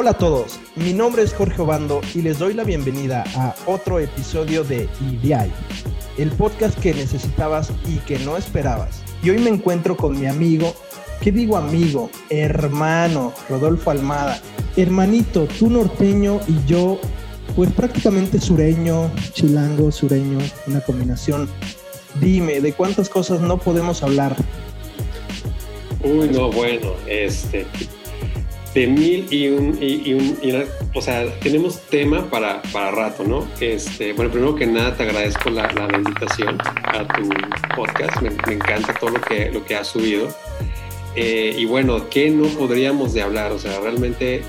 Hola a todos, mi nombre es Jorge Obando y les doy la bienvenida a otro episodio de IDI, el podcast que necesitabas y que no esperabas. Y hoy me encuentro con mi amigo, ¿qué digo amigo? Hermano, Rodolfo Almada. Hermanito, tú norteño y yo, pues prácticamente sureño, chilango, sureño, una combinación. Dime, ¿de cuántas cosas no podemos hablar? Uy, no, bueno, este, de mil y un, y, un o sea, tenemos tema para, para rato, ¿no? Este, bueno, primero que nada te agradezco la, la invitación a tu podcast, me, encanta todo lo que, lo que has subido. Eh, y bueno, ¿qué no podríamos de hablar? O sea, realmente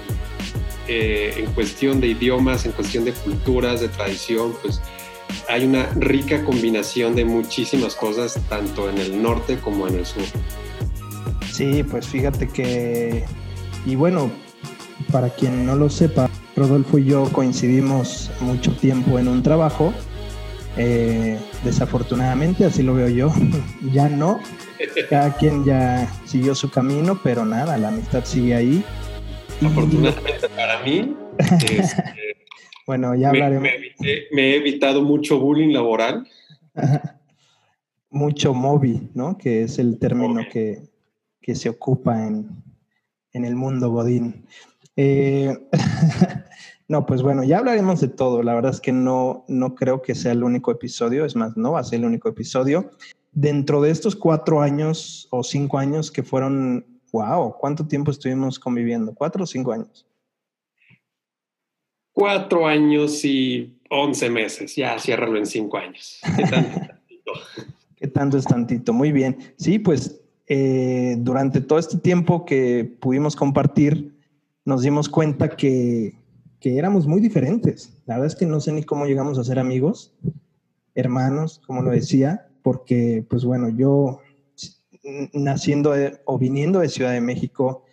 eh, en cuestión de idiomas, en cuestión de culturas, de tradición, pues hay una rica combinación de muchísimas cosas, tanto en el norte como en el sur. Sí, pues fíjate que y bueno, para quien no lo sepa, Rodolfo y yo coincidimos mucho tiempo en un trabajo. Eh, desafortunadamente, así lo veo yo, ya no. Cada quien ya siguió su camino, pero nada, la amistad sigue ahí. Afortunadamente para mí, este, bueno, ya hablaremos. Me, he evitado mucho bullying laboral. mucho móvil, ¿no? Que es el término que, que se ocupa en, en el mundo Godín. Eh, no, pues bueno, ya hablaremos de todo. La verdad es que no, no creo que sea el único episodio, es más, no va a ser el único episodio. Dentro de estos cuatro años o cinco años que fueron, wow, ¿cuánto tiempo estuvimos conviviendo? ¿Cuatro o cinco años? Cuatro años y once meses, ya ciérralo en cinco años. ¿Qué tanto es tantito? ¿Qué tanto es tantito? Muy bien. Sí, pues eh, durante todo este tiempo que pudimos compartir, nos dimos cuenta que, que, éramos muy diferentes. La verdad es que no sé ni cómo llegamos a ser amigos, hermanos, como lo decía, porque, pues bueno, yo naciendo o viniendo de Ciudad de México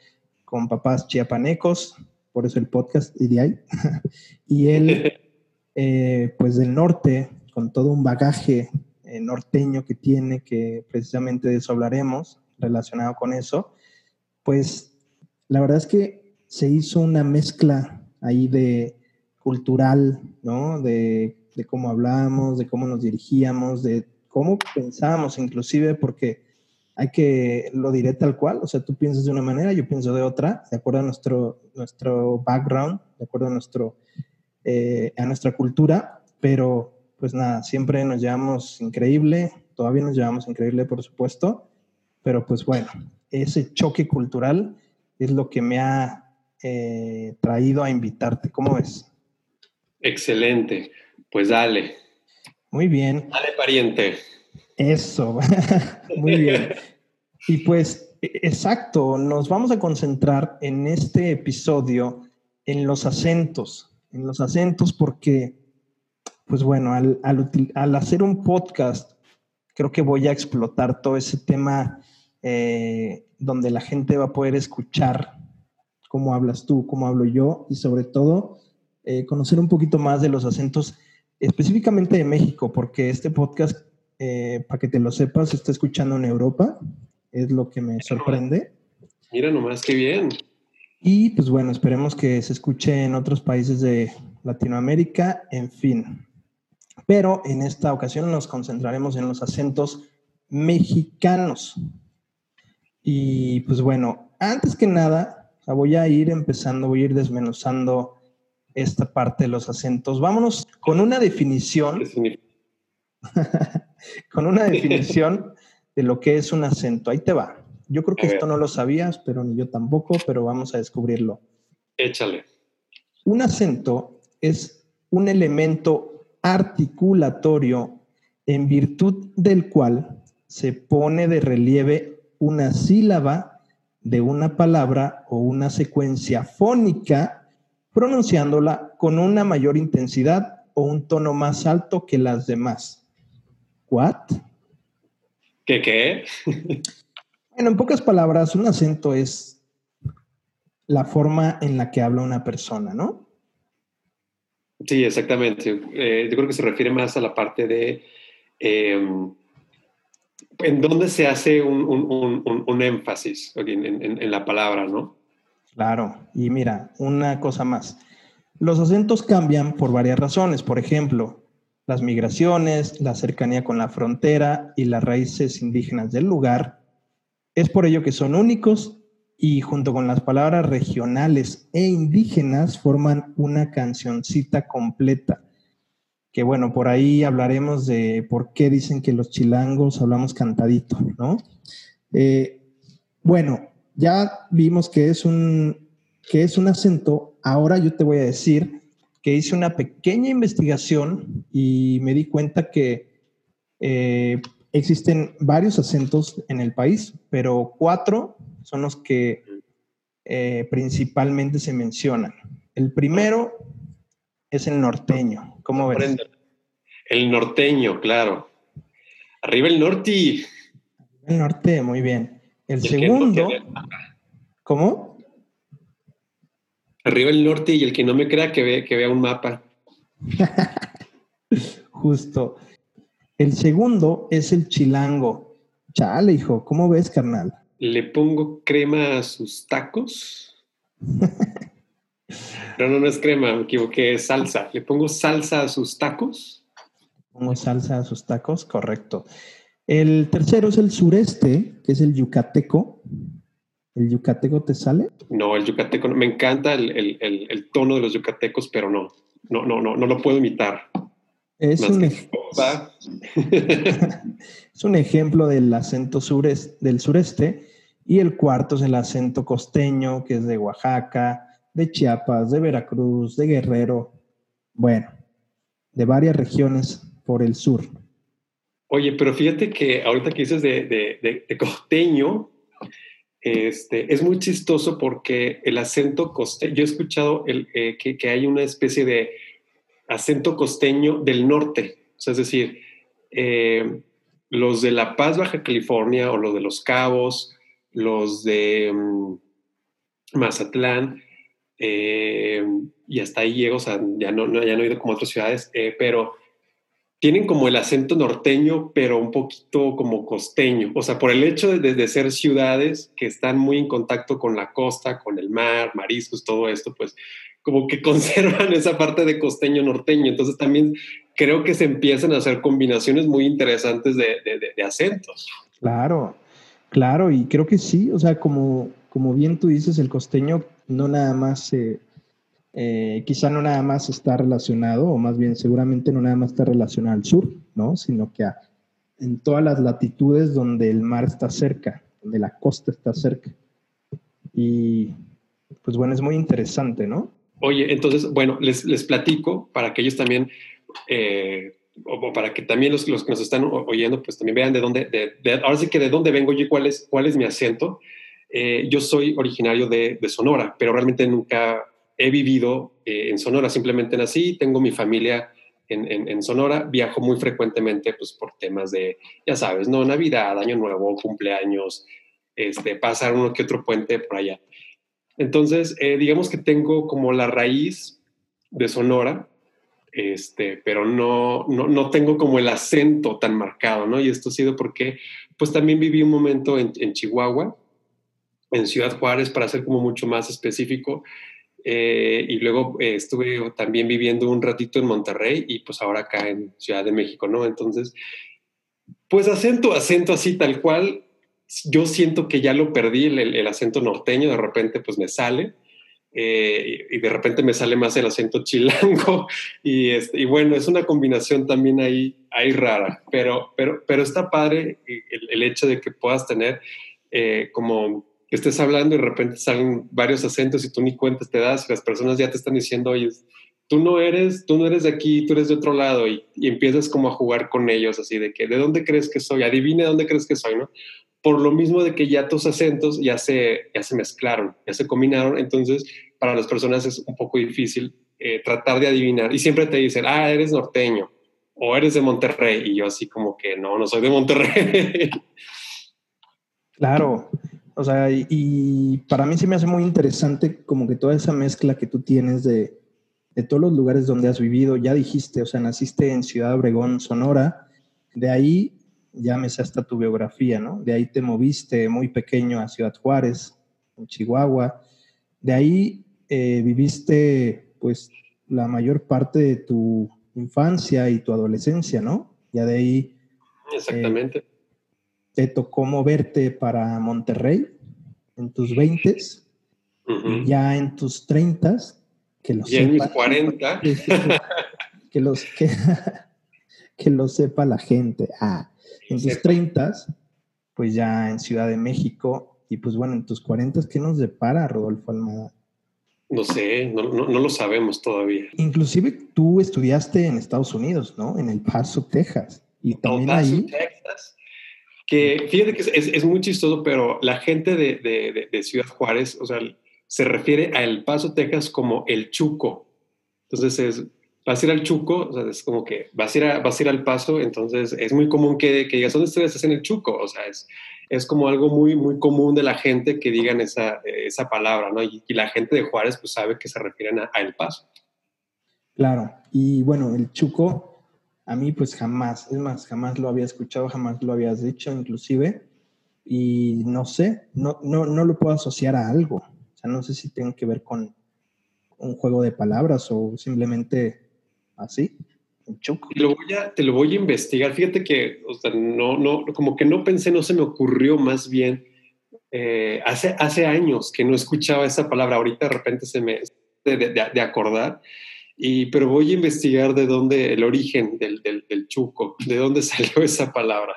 con papás chiapanecos, por eso el podcast Ideal, y él, eh, pues del norte, con todo un bagaje eh, norteño que tiene, que precisamente de eso hablaremos, relacionado con eso, pues la verdad es que se hizo una mezcla ahí de cultural, ¿no? De, cómo hablábamos, de cómo nos dirigíamos, de cómo pensábamos inclusive, porque hay que, lo diré tal cual, o sea, tú piensas de una manera, yo pienso de otra, de acuerdo a nuestro, nuestro background, de acuerdo a, nuestro, eh, a nuestra cultura, pero pues nada, siempre nos llevamos increíble, todavía nos llevamos increíble, por supuesto, pero pues bueno, ese choque cultural es lo que me ha eh, traído a invitarte. ¿Cómo ves? Excelente. Pues dale. Muy bien. Dale, pariente. Eso. Muy bien. Y pues, e, exacto, nos vamos a concentrar en este episodio en los acentos, en los acentos porque, pues bueno, al, al hacer un podcast, creo que voy a explotar todo ese tema eh, donde la gente va a poder escuchar cómo hablas tú, cómo hablo yo y sobre todo eh, conocer un poquito más de los acentos específicamente de México, porque este podcast, eh, para que te lo sepas, se está escuchando en Europa, es lo que me sorprende. Mira nomás, qué bien. Y pues bueno, esperemos que se escuche en otros países de Latinoamérica, en fin. Pero en esta ocasión nos concentraremos en los acentos mexicanos. Y pues bueno, antes que nada, voy a ir empezando, voy a ir desmenuzando esta parte de los acentos. Vámonos con una definición. con una definición de lo que es un acento. Ahí te va. Yo creo que esto no lo sabías, pero ni yo tampoco, pero vamos a descubrirlo. Échale. Un acento es un elemento articulatorio en virtud del cual se pone de relieve una sílaba de una palabra o una secuencia fónica, pronunciándola con una mayor intensidad o un tono más alto que las demás. ¿What? ¿Qué qué? bueno, en pocas palabras, un acento es la forma en la que habla una persona, ¿no? Sí, exactamente. Eh, yo creo que se refiere más a la parte de em, ¿En dónde se hace un, énfasis en, la palabra, no? Claro, y mira, una cosa más. Los acentos cambian por varias razones. Por ejemplo, las migraciones, la cercanía con la frontera y las raíces indígenas del lugar. Es por ello que son únicos y junto con las palabras regionales e indígenas forman una cancioncita completa. Que bueno, por ahí hablaremos de por qué dicen que los chilangos hablamos cantadito, ¿no? Eh, bueno, ya vimos que es un que es un acento. Ahora yo te voy a decir que hice una pequeña investigación y me di cuenta que eh, existen varios acentos en el país, pero cuatro son los que eh, principalmente se mencionan. El primero es el norteño. ¿Cómo ves? El norteño, claro. Arriba el norte. El norte, muy bien. El, segundo. ¿Cómo? Arriba el norte y el que no me crea que, que vea un mapa. Justo. El segundo es el chilango. Chale, hijo, ¿cómo ves, carnal? Le pongo crema a sus tacos. no, no, no es crema, me equivoqué, es salsa. Le pongo salsa a sus tacos. Pongo salsa a sus tacos, correcto. El tercero es el sureste, que es el yucateco. ¿El yucateco te sale? No, el yucateco, me encanta el, el tono de los yucatecos, pero no, no, no, no, no lo puedo imitar. Es un, es un, ejemplo del acento del sureste y el cuarto es el acento costeño, que es de Oaxaca, de Chiapas, de Veracruz, de Guerrero, bueno, de varias regiones por el sur. Oye, pero fíjate que ahorita que dices de, costeño, este, es muy chistoso porque el acento costeño, yo he escuchado el, eh, que, que hay una especie de acento costeño del norte. es decir, eh, los de La Paz, Baja California, o los de Los Cabos, los de mm, Mazatlán, eh, y hasta ahí llego, o sea, ya no, no, ya no he ido como otras ciudades, eh, pero tienen como el acento norteño, pero un poquito como costeño. O sea, por el hecho de, de, ser ciudades que están muy en contacto con la costa, con el mar, mariscos, todo esto, pues como que conservan esa parte de costeño norteño. Entonces también creo que se empiezan a hacer combinaciones muy interesantes de, de, acentos. Claro, claro, y creo que sí, o sea, como, como bien tú dices, el costeño no nada más, eh, quizá no nada más está relacionado, o más bien seguramente no nada más está relacionado al sur, ¿no? Sino que en todas las latitudes donde el mar está cerca, donde la costa está cerca. Y pues bueno, es muy interesante, ¿no? Oye, entonces, bueno, les, les platico para que ellos también, eh, o, para que también los, los, que nos están oyendo, pues también vean de dónde, de, ahora sí que de dónde vengo yo y cuál es, cuál es mi acento. Eh, yo soy originario de, Sonora, pero realmente nunca he vivido eh, en Sonora, simplemente nací, tengo mi familia en, Sonora, viajo muy frecuentemente pues por temas de, ya sabes, ¿no? Navidad, Año Nuevo, cumpleaños, este, pasar uno que otro puente por allá. Entonces, eh, digamos que tengo como la raíz de Sonora, este, pero no, no, no, tengo como el acento tan marcado, ¿no? Y esto ha sido porque, pues también viví un momento en, en Chihuahua, en Ciudad Juárez, para ser como mucho más específico, eh, y luego eh, estuve también viviendo un ratito en Monterrey y pues ahora acá en Ciudad de México, ¿no? Entonces, pues acento, acento así tal cual, yo siento que ya lo perdí, el, acento norteño, de repente pues me sale. Eh, y de repente me sale más el acento chilango y, este, y bueno, es una combinación también ahí, ahí rara, pero, pero, pero está padre el, hecho de que puedas tener como que estés hablando y de repente salen varios acentos y tú ni cuentas te das y las personas ya te están diciendo, oye, tú no eres, tú no eres de aquí, tú eres de otro lado y, y empiezas como a jugar con ellos así de que, ¿de dónde crees que soy? Adivine dónde crees que soy, ¿no? por lo mismo de que ya tus acentos ya se, ya se mezclaron, ya se combinaron, entonces para las personas es un poco difícil eh, tratar de adivinar. Y siempre te dicen, ah, eres norteño o eres de Monterrey. Y yo así como que no, no soy de Monterrey. Claro, o sea, y, para mí se me hace muy interesante como que toda esa mezcla que tú tienes de, de todos los lugares donde has vivido, ya dijiste, o sea, naciste en Ciudad Obregón, Sonora, de ahí llámese hasta tu biografía, ¿no? De ahí te moviste muy pequeño a Ciudad Juárez, en Chihuahua. de ahí eh, viviste pues la mayor parte de tu infancia y tu adolescencia, ¿no? Ya de ahí... Exactamente. Eh, te tocó moverte para Monterrey en tus 20 ya en tus 30 que los ya en mis 40 que, los que, que lo sepa la gente. Ah, en tus 30 pues ya en Ciudad de México y pues bueno, en tus 40 ¿qué nos depara Rodolfo Almada? No sé, no, lo sabemos todavía. Inclusive tú estudiaste en Estados Unidos, ¿no? En El Paso, Texas. Y también ahí... Texas. Que fíjate que es, muy chistoso, pero la gente de, Ciudad Juárez, o sea, se refiere a El Paso, Texas como el Chuco. Entonces es, vas a ir al Chuco, o sea, es como que vas a ir, vas a ir al Paso, entonces es muy común que, que digas, ¿dónde estás en el Chuco? O sea, es, es como algo muy, muy común de la gente que digan esa, esa palabra, ¿no? Y, la gente de Juárez pues sabe que se refieren a, El Paso. Claro, y bueno, el Chuco, a mí pues jamás, es más, jamás lo había escuchado, jamás lo habías dicho inclusive, y no sé, no, no, no lo puedo asociar a algo, o sea, no sé si tiene que ver con un juego de palabras o simplemente así. Te lo, te lo voy a investigar. Fíjate que, o sea, no, no, como que no pensé, no se me ocurrió más bien. Eh, hace, hace años que no escuchaba esa palabra, ahorita de repente se me de, de, acordar, y, pero voy a investigar de dónde, el origen del, del, chuco, de dónde salió esa palabra.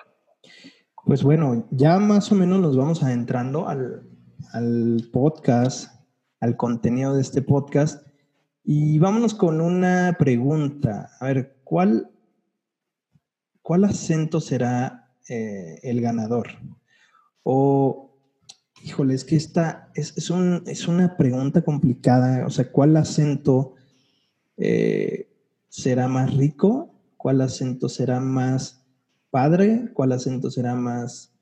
Pues bueno, ya más o menos nos vamos adentrando al, al podcast, al contenido de este podcast. Y vámonos con una pregunta. A ver, ¿cuál, cuál acento será eh, el ganador? O, híjole, es que esta es, es, un, es una pregunta complicada. O sea, ¿cuál acento eh, será más rico? ¿Cuál acento será más padre? ¿Cuál acento será más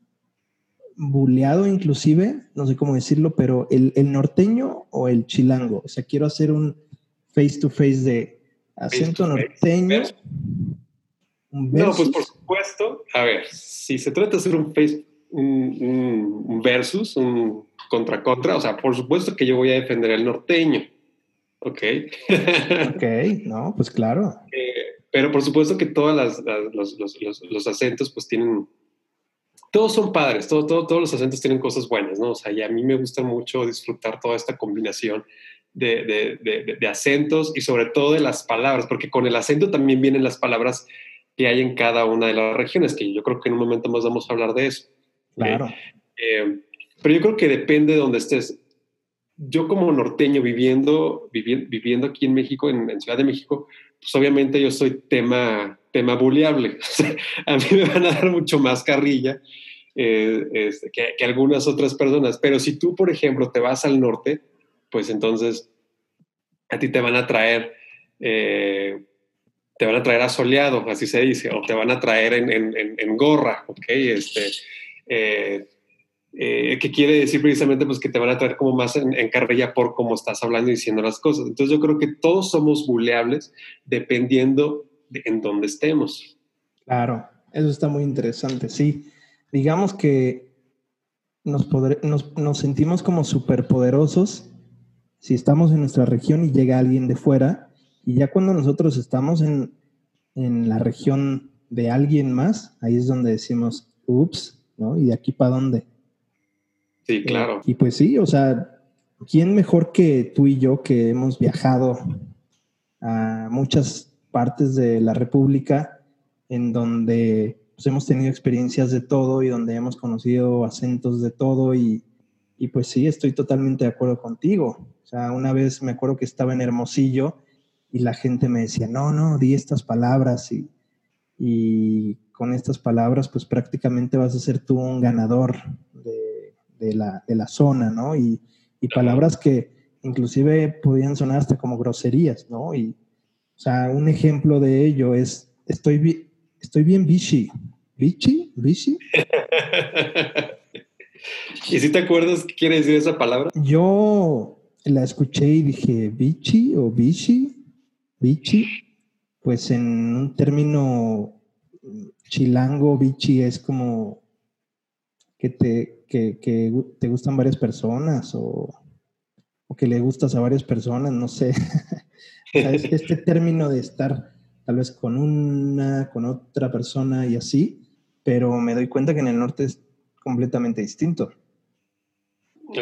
buleado inclusive? No sé cómo decirlo, pero el, el norteño o el chilango. O sea, quiero hacer un face to face de acento norteño. no, pues por supuesto, a ver, si se trata de hacer un face, un, versus, un contra contra, o sea, por supuesto que yo voy a defender el norteño. Ok. ok, no, pues claro. Eh, pero por supuesto que todos los, los, los, acentos pues tienen, todos son padres, todo, todos los acentos tienen cosas buenas, ¿no? O sea, y a mí me gusta mucho disfrutar toda esta combinación de, acentos y sobre todo de las palabras, porque con el acento también vienen las palabras que hay en cada una de las regiones, que yo creo que en un momento más vamos a hablar de eso. Claro. Eh, pero yo creo que depende de donde estés. Yo como norteño viviendo, viviendo aquí en México, en, Ciudad de México, pues obviamente yo soy tema, tema buleable. a mí me van a dar mucho más carrilla eh, este, que, que, algunas otras personas. Pero si tú, por ejemplo, te vas al norte, pues entonces a ti te van a traer, eh, te van a traer asoleado, así se dice, o te van a traer en, gorra, ¿ok? Este, eh, eh, que quiere decir precisamente pues que te van a traer como más en, carrilla por cómo estás hablando y diciendo las cosas. Entonces yo creo que todos somos buleables dependiendo de en dónde estemos. Claro, eso está muy interesante, sí. Digamos que nos, nos, nos sentimos como superpoderosos si estamos en nuestra región y llega alguien de fuera, y ya cuando nosotros estamos en, la región de alguien más, ahí es donde decimos, ups, ¿no? ¿Y de aquí para dónde? Sí, claro. y pues sí, o sea, ¿quién mejor que tú y yo que hemos viajado a muchas partes de la República en donde pues, hemos tenido experiencias de todo y donde hemos conocido acentos de todo y, y pues sí, estoy totalmente de acuerdo contigo. O sea, una vez me acuerdo que estaba en Hermosillo y la gente me decía, no, no, di estas palabras y, y con estas palabras pues prácticamente vas a ser tú un ganador de, la, de la, zona, ¿no? Y, y, palabras que inclusive podían sonar hasta como groserías, ¿no? Y, o sea, un ejemplo de ello es, estoy, estoy bien bichi. ¿Bichi? ¿Bichi? ¿Y si te acuerdas qué quiere decir esa palabra? Yo la escuché y dije, bichi o bichi, bichi, pues en un término chilango, bichi es como que te, que, te gustan varias personas o o que le gustas a varias personas, no sé. este término de estar tal vez con una, con otra persona y así, pero me doy cuenta que en el norte es completamente distinto.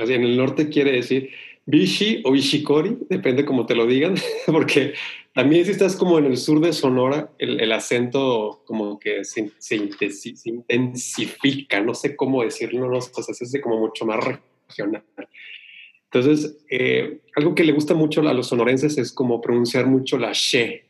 Así, en el norte quiere decir Bishi o Bishikori, depende como te lo digan, porque también si estás como en el sur de Sonora, el, acento como que se, intensifica, no sé cómo decirlo, no, o sea, se como mucho más regional. Entonces, eh, algo que le gusta mucho a los sonorenses es como pronunciar mucho la she,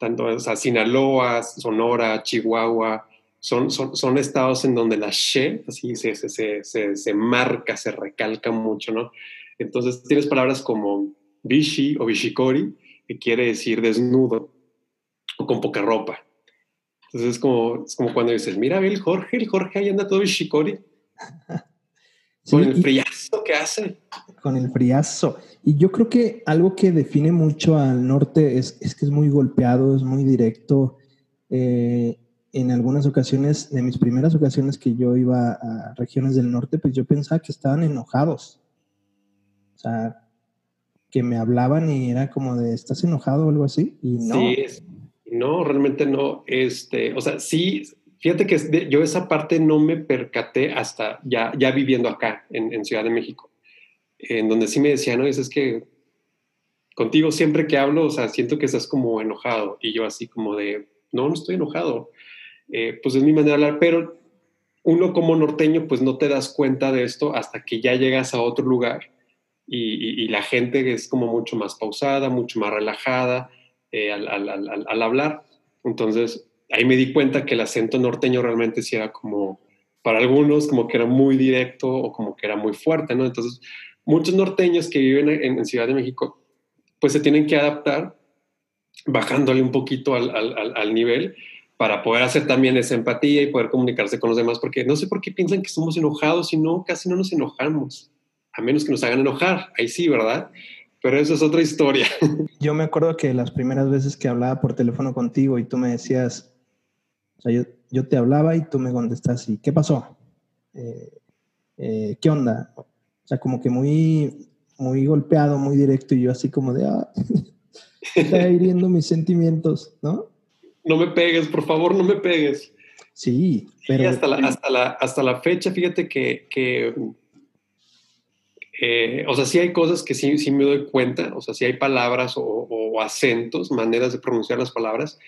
tanto o sea, Sinaloa, Sonora, Chihuahua, son, son, son, estados en donde la she así se, se, se, se, marca, se recalca mucho, ¿no? Entonces tienes palabras como bishi o bishikori, que quiere decir desnudo o con poca ropa. Entonces es como, es como cuando dices, mira, ve el Jorge, el Jorge ahí anda todo bishikori. con el friazo que hace. Con el friazo. Y yo creo que algo que define mucho al norte es, es que es muy golpeado, es muy directo. Eh, en algunas ocasiones, de mis primeras ocasiones que yo iba a regiones del norte, pues yo pensaba que estaban enojados. O sea, que me hablaban y era como de, ¿estás enojado o algo así? Y no. Sí, no, realmente no. Este, o sea, sí, fíjate que yo esa parte no me percaté hasta ya, ya viviendo acá en, Ciudad de México, en donde sí me decían, no, es que contigo siempre que hablo, o sea, siento que estás como enojado. Y yo así como de, no, no estoy enojado. Eh, pues es mi manera de hablar, pero uno como norteño pues no te das cuenta de esto hasta que ya llegas a otro lugar y, la gente es como mucho más pausada, mucho más relajada eh, al, hablar. Entonces ahí me di cuenta que el acento norteño realmente sí era como, para algunos como que era muy directo o como que era muy fuerte, ¿no? Entonces muchos norteños que viven en, en Ciudad de México pues se tienen que adaptar bajándole un poquito al nivel para poder hacer también esa empatía y poder comunicarse con los demás, porque no sé por qué piensan que somos enojados y no, casi no nos enojamos, a menos que nos hagan enojar, ahí sí, ¿verdad? Pero eso es otra historia. Yo me acuerdo que las primeras veces que hablaba por teléfono contigo y tú me decías, o sea, yo, yo te hablaba y tú me contestas, ¿y qué pasó? Eh, eh, ¿Qué onda? O sea, como que muy, muy golpeado, muy directo y yo así como de, ah, está hiriendo mis sentimientos, ¿no? no me pegues, por favor, no me pegues. Sí, pero... Y hasta la, hasta la, hasta la fecha, fíjate que, que eh, o sea, sí hay cosas que sí, sí me doy cuenta, o sea, sí hay palabras o, acentos, maneras de pronunciar las palabras,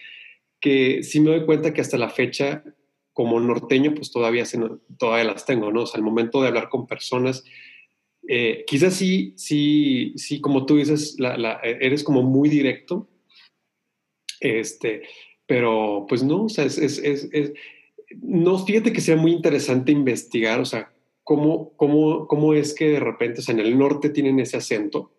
que sí me doy cuenta que hasta la fecha, como norteño, pues todavía, se, todavía las tengo, ¿no? O sea, al momento de hablar con personas, eh, quizás sí, sí, sí, como tú dices, eres como muy directo, este, pero pues no, o sea, es, es, es, no, fíjate que sea muy interesante investigar, o sea, cómo, cómo, cómo es que de repente, o sea, en el norte tienen ese acento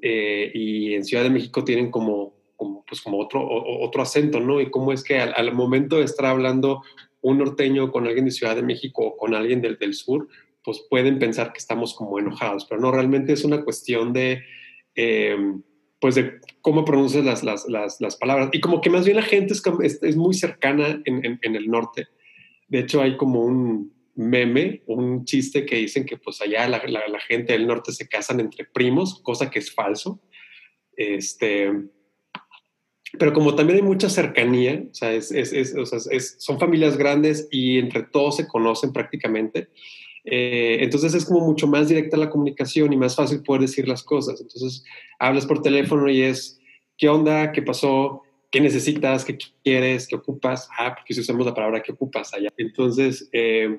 eh, y en Ciudad de México tienen como, como, pues como otro, otro acento, ¿no? Y cómo es que al, momento de estar hablando un norteño con alguien de Ciudad de México o con alguien del, del sur, pues pueden pensar que estamos como enojados, pero no, realmente es una cuestión de... Eh, pues de cómo pronuncias las, las, las, las, palabras. Y como que más bien la gente es, es, muy cercana en, en, el norte. De hecho, hay como un meme, un chiste que dicen que pues allá la, gente del norte se casan entre primos, cosa que es falso. Este, pero como también hay mucha cercanía, o sea, es, sea son familias grandes y entre todos se conocen prácticamente, eh, entonces es como mucho más directa la comunicación y más fácil poder decir las cosas. Entonces hablas por teléfono y es, ¿qué onda? ¿Qué pasó? ¿Qué necesitas? ¿Qué quieres? ¿Qué ocupas? Ah, porque si usamos la palabra ¿qué ocupas allá. Entonces, eh,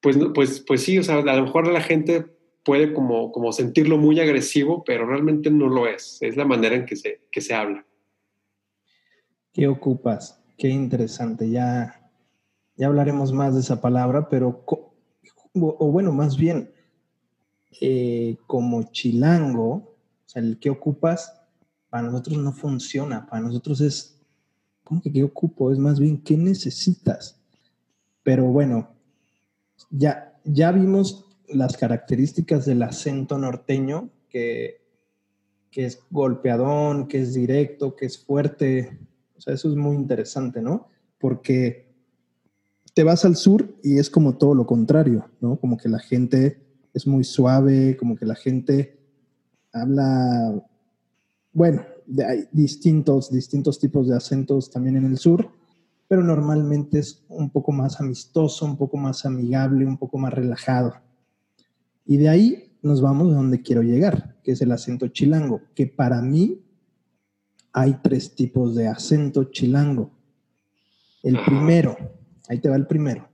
pues, pues, pues sí, o sea, a lo mejor la gente puede como, como sentirlo muy agresivo, pero realmente no lo es. Es la manera en que se, que se habla. ¿Qué ocupas? Qué interesante. Ya, ya hablaremos más de esa palabra, pero o, bueno, más bien, eh, como chilango, o sea, el que ocupas, para nosotros no funciona, para nosotros es, ¿cómo que qué ocupo? Es más bien, ¿qué necesitas? Pero bueno, ya, ya vimos las características del acento norteño, que, que es golpeadón, que es directo, que es fuerte. O sea, eso es muy interesante, ¿no? Porque te vas al sur y es como todo lo contrario, ¿no? Como que la gente es muy suave, como que la gente habla, bueno, hay distintos, distintos tipos de acentos también en el sur, pero normalmente es un poco más amistoso, un poco más amigable, un poco más relajado. Y de ahí nos vamos a donde quiero llegar, que es el acento chilango, que para mí hay tres tipos de acento chilango. El primero, ahí te va el primero.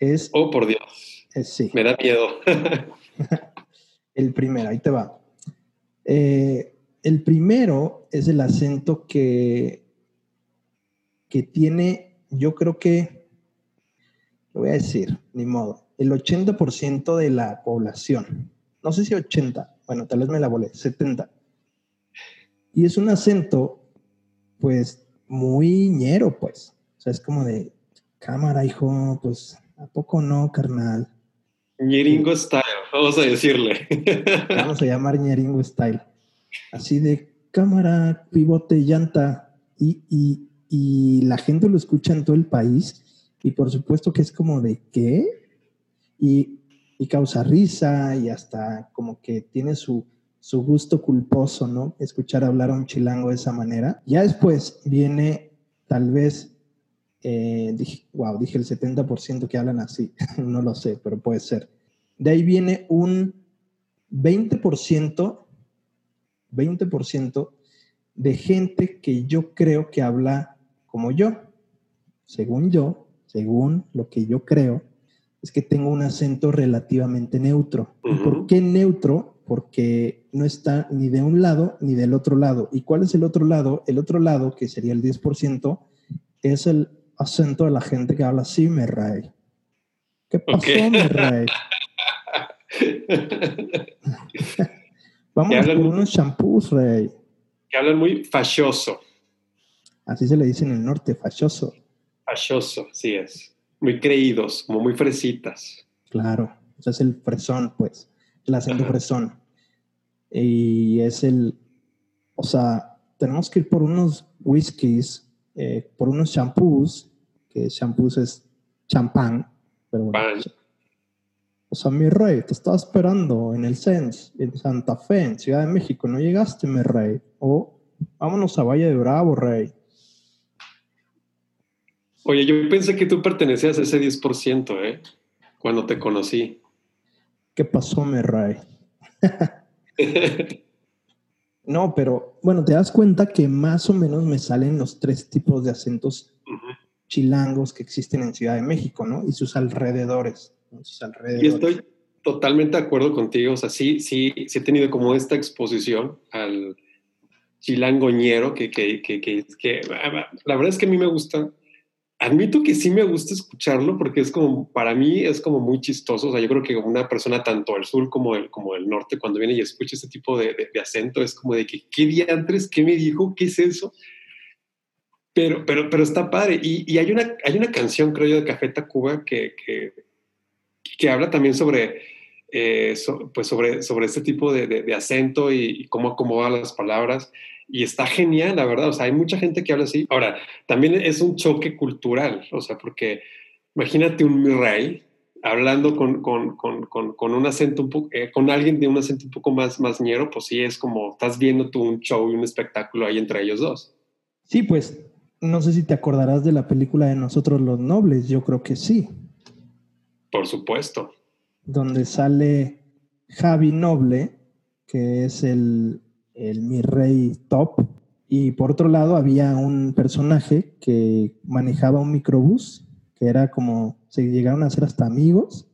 Es. Oh, por Dios. sí. Me da miedo. el primero, ahí te va. Eh, el primero es el acento que, que tiene, yo creo que, lo voy a decir, ni modo, el 80% de la población. No sé si 80, bueno, tal vez me la volé, 70 y es un acento, pues, muy ñero, pues. O sea, es como de, cámara, hijo, pues, ¿a poco no, carnal? Ñeringo style, vamos a decirle. Vamos a llamar ñeringo style. Así de cámara, pivote, llanta. Y, y, y la gente lo escucha en todo el país. Y por supuesto que es como de, ¿qué? Y, y causa risa y hasta como que tiene su, su gusto culposo, ¿no? Escuchar hablar a un chilango de esa manera. Ya después viene tal vez, eh, wow, dije el 70% que hablan así, no lo sé, pero puede ser. De ahí viene un 20%, 20% de gente que yo creo que habla como yo. Según yo, según lo que yo creo, es que tengo un acento relativamente neutro. ¿Y por qué neutro? porque no está ni de un lado ni del otro lado. ¿Y cuál es el otro lado? El otro lado, que sería el 10%, es el acento de la gente que habla así, me ray. ¿Qué pasó, me ray? Vamos con unos shampoos, rey. Que hablan muy fascioso. Así se le dice en el norte, fascioso. Fascioso, sí es. Muy creídos, como muy fresitas. Claro, o sea, es el fresón, pues, el acento fresón y es el, o sea, tenemos que ir por unos whiskies, eh, por unos shampoos, que shampoos es champán, pero o sea, mi rey, te estaba esperando en el Sense, en Santa Fe, en Ciudad de México, no llegaste, mi rey, o vámonos a Valle de Bravo, rey. Oye, yo pensé que tú pertenecías a ese 10%, ¿eh? Cuando te conocí. ¿Qué pasó, mi rey? No, pero bueno, te das cuenta que más o menos me salen los tres tipos de acentos chilangos que existen en Ciudad de México, ¿no? Y sus alrededores. Y estoy totalmente de acuerdo contigo. O sea, sí, sí, sí he tenido como esta exposición al chilangoñero que, que, que, que, la verdad es que a mí me gusta admito que sí me gusta escucharlo porque es como, para mí es como muy chistoso. O sea, yo creo que una persona tanto del sur como del, como del norte, cuando viene y escucha este tipo de, acento, es como de que, ¿qué diantres? ¿Qué me dijo? ¿Qué es eso? Pero, pero, pero está padre. Y, y hay, una, hay una canción, creo yo, de Café Tacuba que, que, que habla también sobre, eh, pues sobre, sobre este tipo de, de acento y, y, cómo acomoda las palabras y está genial, la verdad. O sea, hay mucha gente que habla así. Ahora, también es un choque cultural, o sea, porque imagínate un rey hablando con, con, con, con un acento un poco, eh, con alguien de un acento un poco más, más ñero, pues sí es como estás viendo tú un show y un espectáculo ahí entre ellos dos. Sí, pues no sé si te acordarás de la película de Nosotros los Nobles, yo creo que sí. Por supuesto. Donde sale Javi Noble, que es el, el mi rey top. Y por otro lado había un personaje que manejaba un microbús, que era como, se llegaron a ser hasta amigos,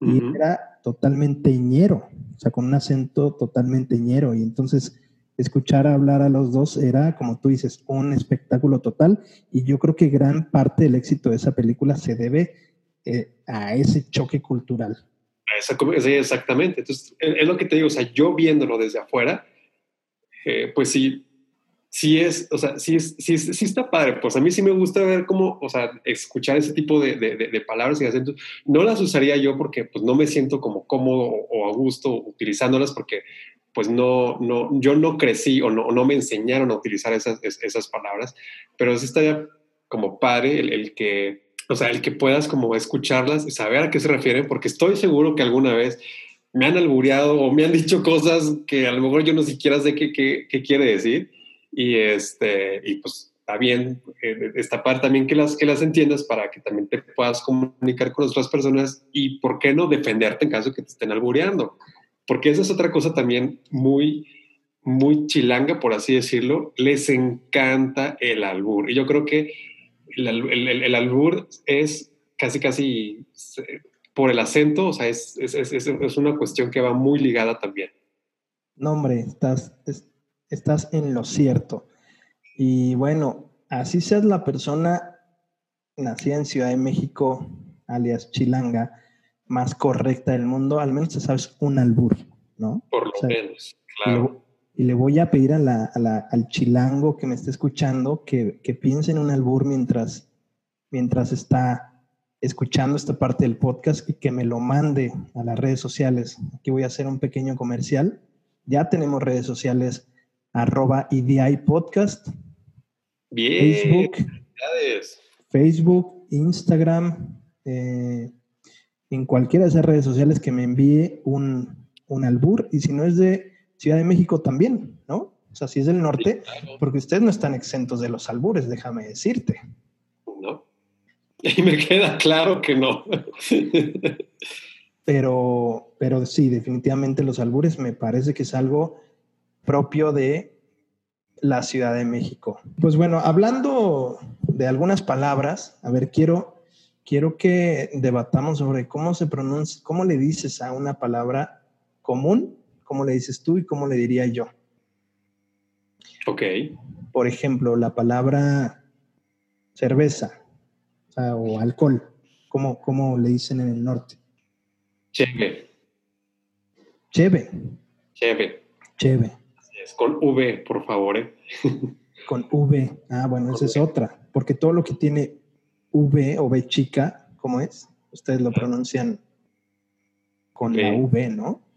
y era totalmente ñero, o sea, con un acento totalmente ñero. Y entonces escuchar hablar a los dos era, como tú dices, un espectáculo total. Y yo creo que gran parte del éxito de esa película se debe eh, a ese choque cultural. Sí, exactamente. Entonces, es lo que te digo, o sea, yo viéndolo desde afuera, eh, pues sí, sí es, o sea, sí, sí, sí, está padre. Pues a mí sí me gusta ver cómo, o sea, escuchar ese tipo de, de, palabras y acentos. No las usaría yo porque pues no me siento como cómodo o a gusto utilizándolas porque pues no, no, yo no crecí o no, no me enseñaron a utilizar esas, esas palabras, pero sí estaría como padre el, el que, o sea, el que puedas como escucharlas y saber a qué se refieren, porque estoy seguro que alguna vez me han albureado o me han dicho cosas que a lo mejor yo no siquiera sé qué, qué, quiere decir. Y, este, y pues está bien eh, esta parte también que las, que las entiendas para que también te puedas comunicar con otras personas y, ¿por qué no defenderte en caso que te estén albureando? Porque esa es otra cosa también muy, muy chilanga, por así decirlo. Les encanta el albur. Y yo creo que el, el, el albur es casi, casi por el acento, o sea, es, es, es, es, una cuestión que va muy ligada también. No, hombre, estás, estás en lo cierto. Y bueno, así seas la persona nacida en Ciudad de México, alias Chilanga, más correcta del mundo, al menos te sabes un albur, ¿no? Por lo menos, claro. Y le, voy a pedir a la, al chilango que me esté escuchando que, que piense en un albur mientras, mientras está escuchando esta parte del podcast y que me lo mande a las redes sociales. Aquí voy a hacer un pequeño comercial. Ya tenemos redes sociales arroba EDI Podcast. Bien. Facebook. Facebook, Instagram. Eh, en cualquiera de esas redes sociales que me envíe un, un, albur. Y si no es de Ciudad de México también, ¿no? O sea, si es del norte, porque ustedes no están exentos de los albures, déjame decirte. Y me queda claro que no. pero, pero sí, definitivamente los albures me parece que es algo propio de la Ciudad de México. Pues bueno, hablando de algunas palabras, a ver, quiero, quiero que debatamos sobre cómo se pronuncia, cómo le dices a una palabra común, cómo le dices tú y cómo le diría yo. Ok. Por ejemplo, la palabra cerveza o, alcohol, como, como le dicen en el norte. Cheve. Cheve. Cheve. Cheve. Es con V, por favor. ¿eh? Con V. Ah, bueno, esa es otra. Porque todo lo que tiene V o V chica, ¿cómo es? Ustedes lo pronuncian con la V, ¿no?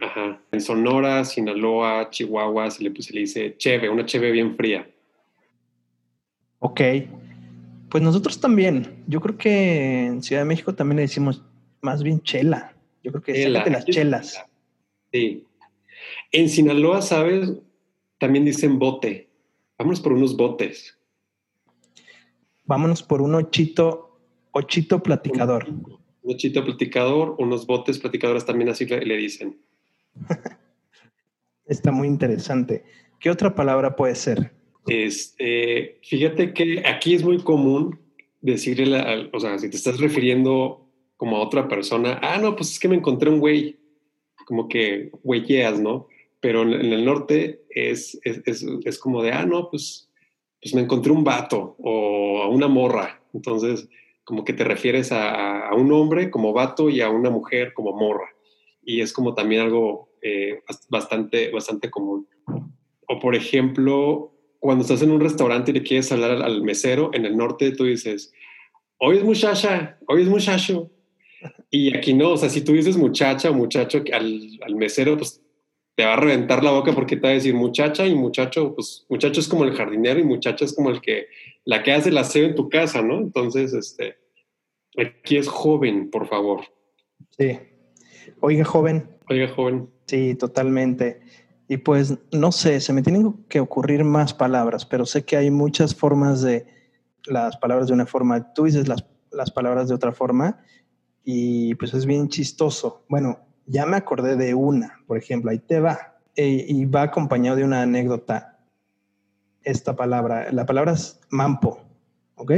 Ajá. En Sonora, Sinaloa, Chihuahua se le, se le dice cheve, una cheve bien fría. Ok. Pues nosotros también. Yo creo que en Ciudad de México también le decimos más bien chela. Yo creo que es de las chelas. Sí. En Sinaloa, ¿sabes? También dicen bote. Vámonos por unos botes. Vámonos por un ochito, ochito platicador. Un, ochito platicador, unos botes platicadores también así le, le dicen. Está muy interesante. ¿Qué otra palabra puede ser? Este, fíjate que aquí es muy común decirle, o sea, si te estás refiriendo como a otra persona, ah, no, pues es que me encontré un güey, como que güeyeas, ¿no? Pero en, el norte es, es, es, como de, ah, no, pues, pues me encontré un vato o a una morra. Entonces, como que te refieres a, un hombre como vato y a una mujer como morra. Y es como también algo eh, bastante, bastante común. O por ejemplo, cuando estás en un restaurante y le quieres hablar al, mesero en el norte, tú dices, hoy es muchacha, hoy es muchacho. Y aquí no, o sea, si tú dices muchacha o muchacho al, al mesero, pues te va a reventar la boca porque te va a decir muchacha y muchacho, pues muchacho es como el jardinero y muchacha es como el que, la que hace la aseo en tu casa, ¿no? Entonces, este, aquí es joven, por favor. Sí. Oiga, joven. Oiga, joven. Sí, totalmente. Y pues no sé, se me tienen que ocurrir más palabras, pero sé que hay muchas formas de las palabras de una forma, tú dices las, las palabras de otra forma y pues es bien chistoso. Bueno, ya me acordé de una, por ejemplo, ahí te va, e, y va acompañado de una anécdota. Esta palabra, la palabra es mampo, ¿ok?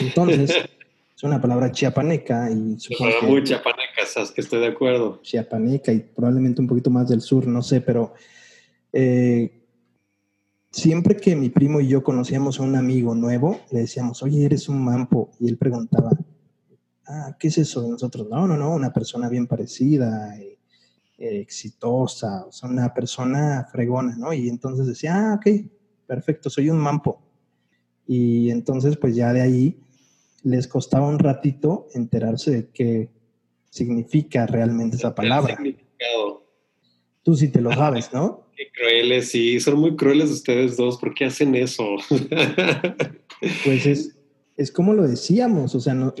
Entonces, es una palabra chiapaneca y supongo que, muy chiapaneca, sabes que estoy de acuerdo. Chiapaneca y probablemente un poquito más del sur, no sé, pero eh, siempre que mi primo y yo conocíamos a un amigo nuevo, le decíamos, oye, eres un mampo, y él preguntaba, ah, ¿qué es eso de nosotros? No, no, no, una persona bien parecida, eh, eh, exitosa, o sea, una persona fregona, ¿no? Y entonces decía, ah, ok, perfecto, soy un mampo. Y entonces, pues ya de ahí les costaba un ratito enterarse de qué significa realmente esa palabra. Tú sí te lo sabes, ¿no? Qué crueles, sí, son muy crueles ustedes dos, ¿por qué hacen eso? pues es, es como lo decíamos, o sea, no,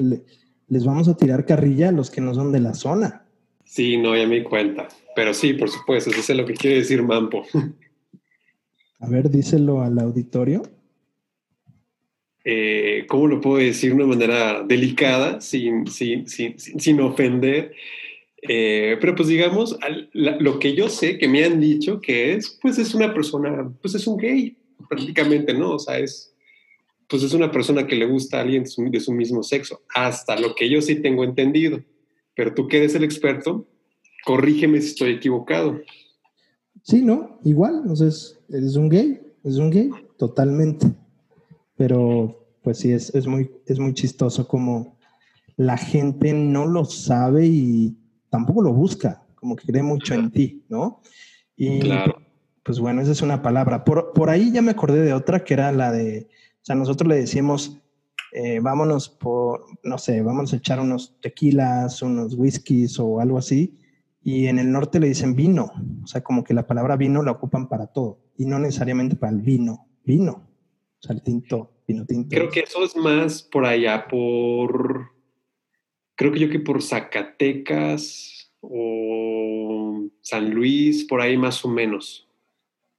les vamos a tirar carrilla a los que no son de la zona. Sí, no, ya me di cuenta. Pero sí, por supuesto, eso es lo que quiere decir Mampo. A ver, díselo al auditorio. Eh, ¿Cómo lo puedo decir de una manera delicada, sin, sin, sin, ofender? Eh, pero pues digamos, lo que yo sé que me han dicho que es, pues es una persona, pues es un gay, prácticamente, ¿no? O sea, es, pues es una persona que le gusta a alguien de su, mismo sexo, hasta lo que yo sí tengo entendido. Pero tú que eres el experto, corrígeme si estoy equivocado. Sí, no, igual, entonces eres un gay, es un gay, totalmente. Pero pues sí, es, es, muy, es muy chistoso como la gente no lo sabe y tampoco lo busca, como que cree mucho en ti, ¿no? Y claro. pues bueno, esa es una palabra. Por, por ahí ya me acordé de otra que era la de sea, nosotros le decimos, eh, vámonos por, no sé, vamos a echar unos tequilas, unos whiskies o algo así. Y en el norte le dicen vino. O sea, como que la palabra vino la ocupan para todo. Y no necesariamente para el vino. Vino. O sea, el tinto, vino tinto. Creo que eso es más por allá, por. Creo que yo que por Zacatecas o San Luis, por ahí más o menos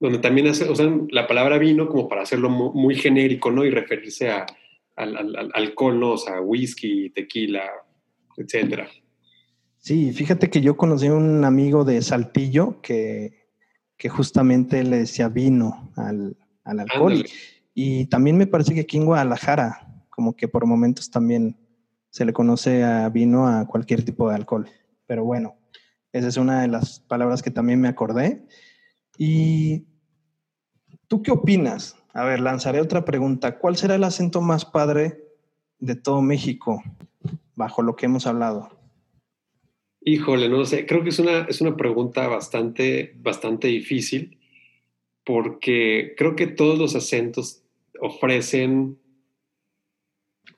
donde también sea, la palabra vino como para hacerlo muy, genérico, ¿no? Y referirse a, al, alcohol, ¿no? O sea, whisky, tequila, etcétera. Sí, fíjate que yo conocí a un amigo de Saltillo que, que justamente le decía vino al, alcohol. Y, también me parece que aquí en Guadalajara, como que por momentos también se le conoce a vino a cualquier tipo de alcohol. Pero bueno, esa es una de las palabras que también me acordé. Y ¿Tú qué opinas? A ver, lanzaré otra pregunta. ¿Cuál será el acento más padre de todo México, bajo lo que hemos hablado? Híjole, no sé, creo que es una, es una pregunta bastante, bastante difícil, porque creo que todos los acentos ofrecen,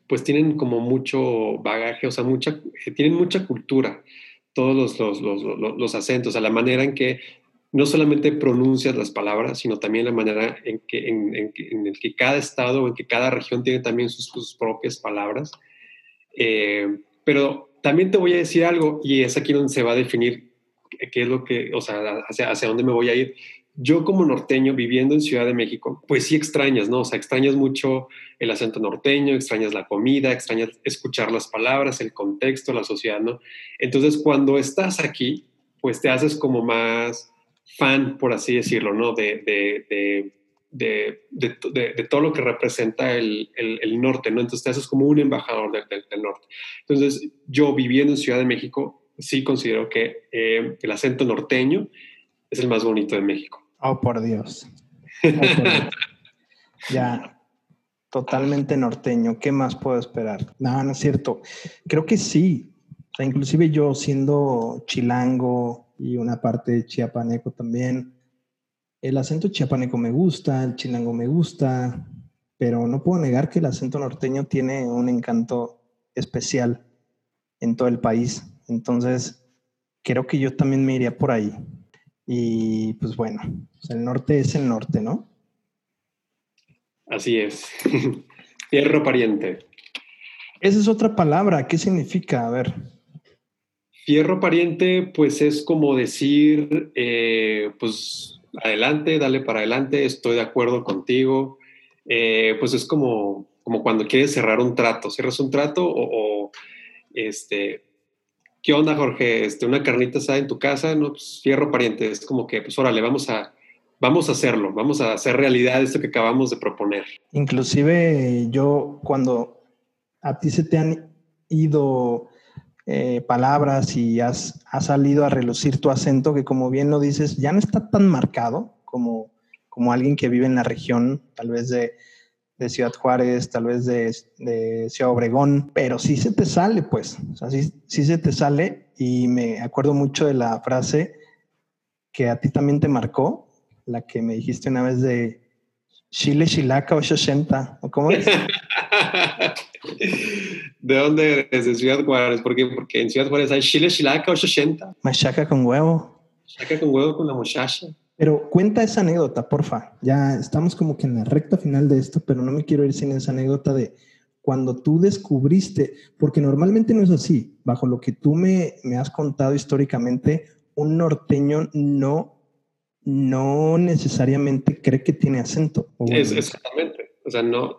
pues tienen como mucho bagaje, o sea, mucha, tienen mucha cultura, todos los, los, los, los acentos, a la manera en que no solamente pronuncias las palabras, sino también la manera en que, en, el que cada estado o en que cada región tiene también sus, propias palabras. Eh, pero también te voy a decir algo, y es aquí donde se va a definir qué es lo que, o sea, hacia, hacia dónde me voy a ir. Yo como norteño viviendo en Ciudad de México, pues sí extrañas, ¿no? O sea, extrañas mucho el acento norteño, extrañas la comida, extrañas escuchar las palabras, el contexto, la sociedad, ¿no? Entonces, cuando estás aquí, pues te haces como más, fan, por así decirlo, ¿no? De, de, de, de todo lo que representa el, el, norte, ¿no? Entonces te haces como un embajador del, norte. Entonces, yo viviendo en Ciudad de México, sí considero que eh, el acento norteño es el más bonito de México. Oh, por Dios. ya, totalmente norteño. ¿Qué más puedo esperar? No, no es cierto. Creo que sí. O sea, inclusive yo siendo chilango, y una parte chiapaneco también. El acento chiapaneco me gusta, el chilango me gusta, pero no puedo negar que el acento norteño tiene un encanto especial en todo el país. Entonces, creo que yo también me iría por ahí. Y pues bueno, el norte es el norte, ¿no? Así es. Fierro pariente. Esa es otra palabra. ¿Qué significa? A ver. Fierro pariente, pues es como decir, eh, pues adelante, dale para adelante, estoy de acuerdo contigo. Eh, pues es como, como cuando quieres cerrar un trato, cierras un trato o, este, ¿qué onda Jorge? Este, una carnita asada en tu casa, no, pues, fierro pariente, es como que, pues órale, vamos a, vamos a hacerlo, vamos a hacer realidad esto que acabamos de proponer. Inclusive yo cuando a ti se te han ido eh, palabras y has, salido a relucir tu acento que como bien lo dices, ya no está tan marcado como, como alguien que vive en la región, tal vez de, Ciudad Juárez, tal vez de, Ciudad Obregón, pero sí se te sale, pues, o sí, se te sale y me acuerdo mucho de la frase que a ti también te marcó, la que me dijiste una vez de Chile, Chilaca 80, ¿o cómo es? ¿De dónde eres? De Ciudad Juárez. ¿Por qué? Porque en Ciudad Juárez hay chile chilaca 880. Machaca con huevo. Machaca con huevo con la muchacha. Pero cuenta esa anécdota, porfa. Ya estamos como que en la recta final de esto, pero no me quiero ir sin esa anécdota de cuando tú descubriste, porque normalmente no es así, bajo lo que tú me, me has contado históricamente, un norteño no, no necesariamente cree que tiene acento. Es, exactamente. O sea, no,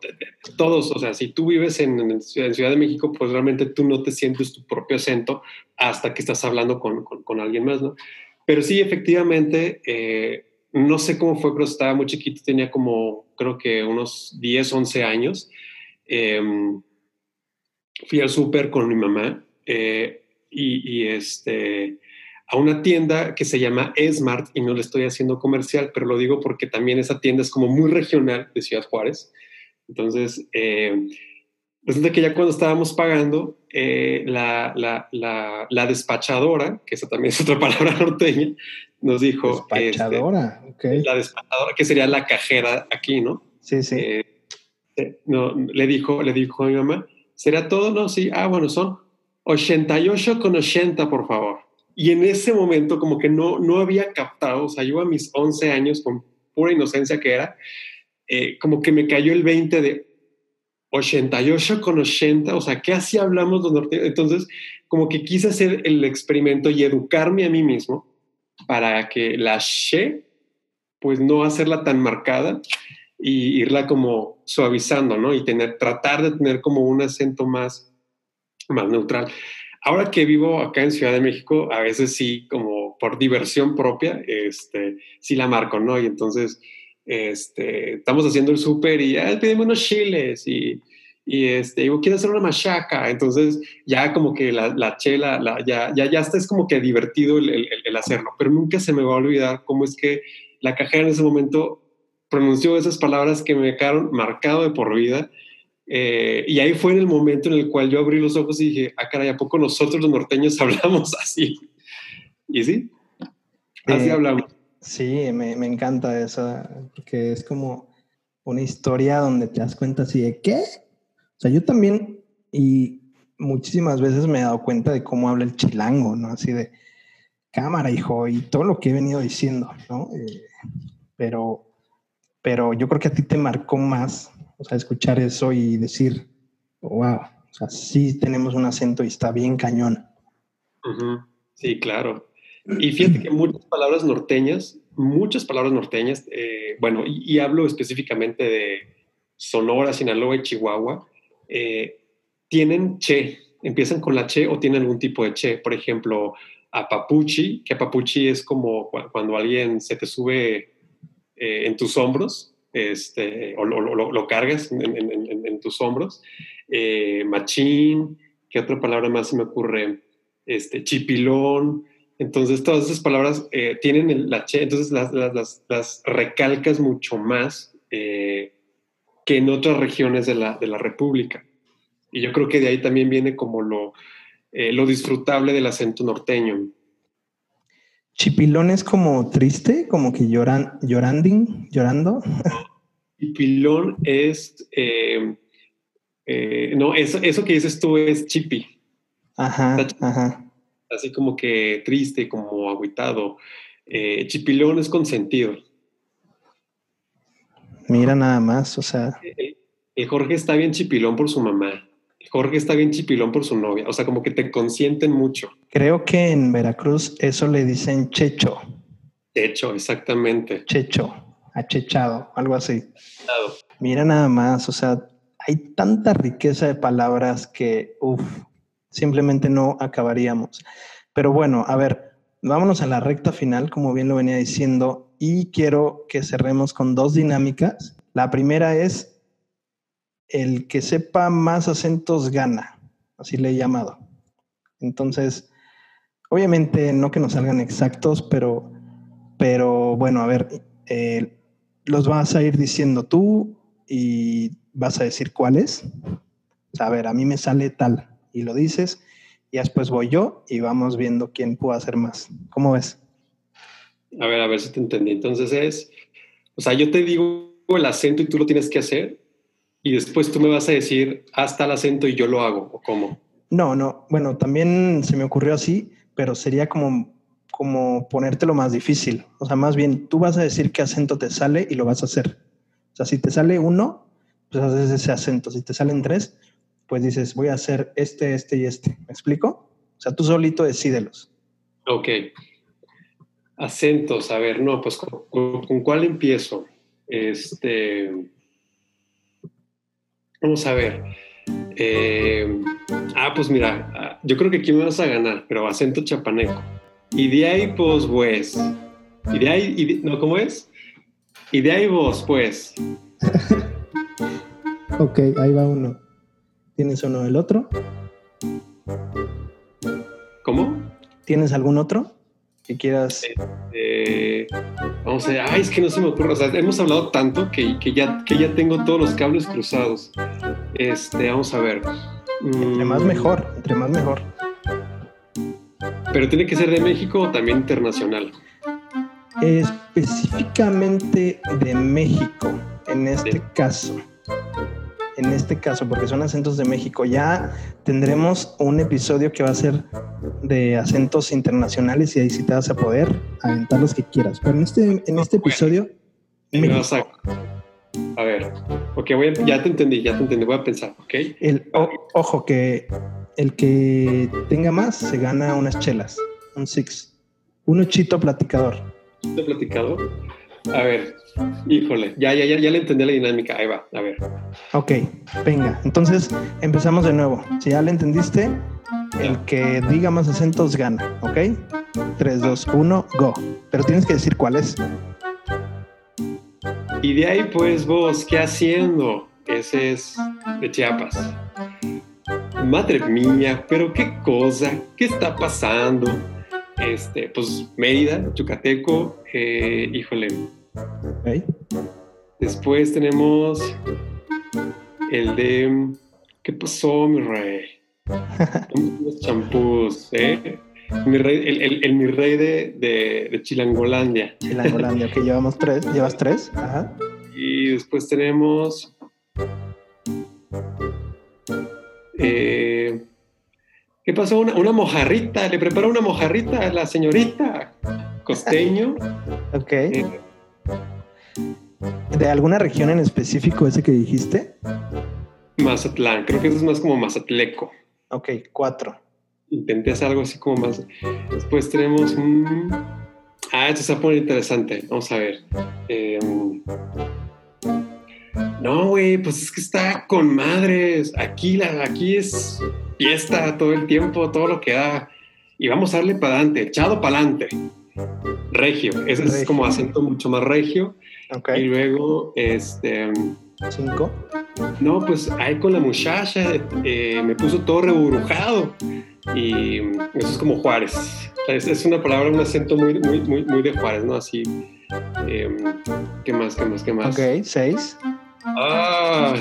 todos, o sea, si tú vives en, Ciudad de México, pues realmente tú no te sientes tu propio acento hasta que estás hablando con, con, alguien más, ¿no? Pero sí, efectivamente, eh, no sé cómo fue, pero estaba muy chiquito, tenía como, creo que unos 10, 11 años. Em, fui al súper con mi mamá eh, y, y, este, a una tienda que se llama Smart y no le estoy haciendo comercial, pero lo digo porque también esa tienda es como muy regional de Ciudad Juárez. Entonces, eh, resulta que ya cuando estábamos pagando, eh, la, la, la, despachadora, que esa también es otra palabra norteña, nos dijo... Despachadora, este, La despachadora, que sería la cajera aquí, ¿no? Sí, sí. Eh, no, le dijo, le dijo a mi mamá, ¿será todo? No, sí. Ah, bueno, son 88 con 80, por favor. Y en ese momento como que no, no había captado, o sea, yo a mis 11 años, con pura inocencia que era, eh, como que me cayó el 20 de 88 con 80, o sea, ¿qué así hablamos los norteños? Entonces, como que quise hacer el experimento y educarme a mí mismo para que la she, pues no hacerla tan marcada y irla como suavizando, ¿no? Y tener, tratar de tener como un acento más, más neutral. Ahora que vivo acá en Ciudad de México, a veces sí, como por diversión propia, este, sí la marco, ¿no? Y entonces, este, estamos haciendo el súper y ya pedimos unos chiles y, y este, digo, quiero hacer una machaca. Entonces, ya como que la, la chela, la, ya, ya, ya está, es como que divertido el, el, el, hacerlo, pero nunca se me va a olvidar cómo es que la cajera en ese momento pronunció esas palabras que me quedaron marcado de por vida eh, y ahí fue en el momento en el cual yo abrí los ojos y dije, ah, caray, ¿a poco nosotros los norteños hablamos así? Y sí, así eh, hablamos. Sí, me, me, encanta eso, porque es como una historia donde te das cuenta así de qué. O sea, yo también, y muchísimas veces me he dado cuenta de cómo habla el chilango, ¿no? Así de cámara, hijo, y todo lo que he venido diciendo, ¿no? Eh, pero, pero yo creo que a ti te marcó más o sea, escuchar eso y decir, wow, o sea, sí tenemos un acento y está bien cañón. Sí, claro. Y fíjate que muchas palabras norteñas, muchas palabras norteñas, eh, bueno, y, hablo específicamente de Sonora, Sinaloa y Chihuahua, eh, tienen che, empiezan con la che o tienen algún tipo de che. Por ejemplo, apapuchi, que apapuchi es como cuando alguien se te sube eh, en tus hombros, este, o lo, cargas en, tus hombros. Eh, machín, ¿qué otra palabra más se me ocurre? Este, chipilón. Entonces, todas esas palabras eh, tienen la che, entonces las, recalcas mucho más eh, que en otras regiones de la, de la, República. Y yo creo que de ahí también viene como lo, lo disfrutable del acento norteño. Chipilón es como triste, como que lloran, lloranding, llorando. Chipilón es, eh, eh, no, eso, eso que dices tú es chipi. Ajá, ajá. Así como que triste, como aguitado. Eh, chipilón es consentido. Mira nada más, o sea. el Jorge está bien chipilón por su mamá. Jorge está bien chipilón por su novia. O sea, como que te consienten mucho. Creo que en Veracruz eso le dicen checho. Checho, exactamente. Checho, achechado, algo así. Mira nada más, o sea, hay tanta riqueza de palabras que, uff, simplemente no acabaríamos. Pero bueno, a ver, vámonos a la recta final, como bien lo venía diciendo, y quiero que cerremos con dos dinámicas. La primera es el que sepa más acentos gana, así le he llamado. Entonces, obviamente no que nos salgan exactos, pero, pero bueno, a ver, eh, los vas a ir diciendo tú y vas a decir cuáles. a ver, a mí me sale tal y lo dices y después voy yo y vamos viendo quién puede hacer más. ¿Cómo ves? A ver, a ver si te entendí. Entonces es, o sea, yo te digo el acento y tú lo tienes que hacer y después tú me vas a decir, hasta el acento y yo lo hago, ¿o cómo? No, no, bueno, también se me ocurrió así, pero sería como, como ponértelo más difícil. O sea, más bien, tú vas a decir qué acento te sale y lo vas a hacer. O sea, si te sale uno, pues haces ese acento. Si te salen tres, pues dices, voy a hacer este, este y este. ¿Me explico? O sea, tú solito decídelos. Ok. Acentos, a ver, no, pues ¿con, cuál empiezo? Este. Vamos a ver. Eh, ah, pues mira, ah, yo creo que aquí me vas a ganar, pero acento chapaneco. Y de ahí, pues, pues. Y de ahí, no, ¿cómo es? Y de ahí vos, pues. ok, ahí va uno. ¿Tienes uno del otro? ¿Cómo? ¿Tienes algún otro que quieras? Este, vamos a ver, ay, es que no se me ocurre. O sea, hemos hablado tanto que, que, ya, que ya tengo todos los cables cruzados. Este, vamos a ver. Entre más mm. mejor, entre más mejor. Pero tiene que ser de México o también internacional. Específicamente de México, en este caso en este caso, porque son acentos de México. Ya tendremos un episodio que va a ser de acentos internacionales y ahí sí te vas a poder aventar los que quieras. Pero en este, en este episodio... A, ver, ok, voy ya te entendí, ya te entendí, voy a pensar, ok. El, ojo, que el que tenga más se gana unas chelas, un six, un chito platicador. ¿Chito platicador? A ver, híjole, ya, ya, ya, ya le entendí la dinámica. Ahí va, a ver. Ok, venga. Entonces empezamos de nuevo. Si ya le entendiste, el que diga más acentos gana, ¿ok? 3, 2, 1, go. Pero tienes que decir cuál es. Y de ahí, pues, vos, ¿qué haciendo? Ese es de Chiapas. Madre mía, pero qué cosa, ¿qué está pasando? Este, pues Mérida, Yucateco, eh, híjole. Después tenemos el de ¿Qué pasó, mi rey? Los champús, ¿eh? Mi rey, el, el, mi rey de, de, de, Chilangolandia. Chilangolandia, que llevamos tres. ¿Llevas tres? Ajá. Y después tenemos. Eh, ¿Qué pasó? Una, mojarrita, le preparó una mojarrita a la señorita costeño. ok. Eh, ¿De alguna región en específico ese que dijiste? Mazatlán, creo que eso es más como Mazatleco. Ok, cuatro. Intenté hacer algo así como más. Después tenemos un. Ah, esto se pone interesante. Vamos a ver. Em, no, güey, pues es que está con madres. Aquí, la, aquí es fiesta todo el tiempo, todo lo que da. Y vamos a darle para adelante, echado para adelante. Regio, ese es como acento mucho más regio. Okay. Y luego, este. Cinco. No, pues ahí con la muchacha eh, me puso todo reburujado. Y eso es como Juárez. Es, una palabra, un acento muy, muy, muy, muy de Juárez, ¿no? Así. Em, ¿Qué más? ¿Qué más? ¿Qué más? Ok, seis. Ah.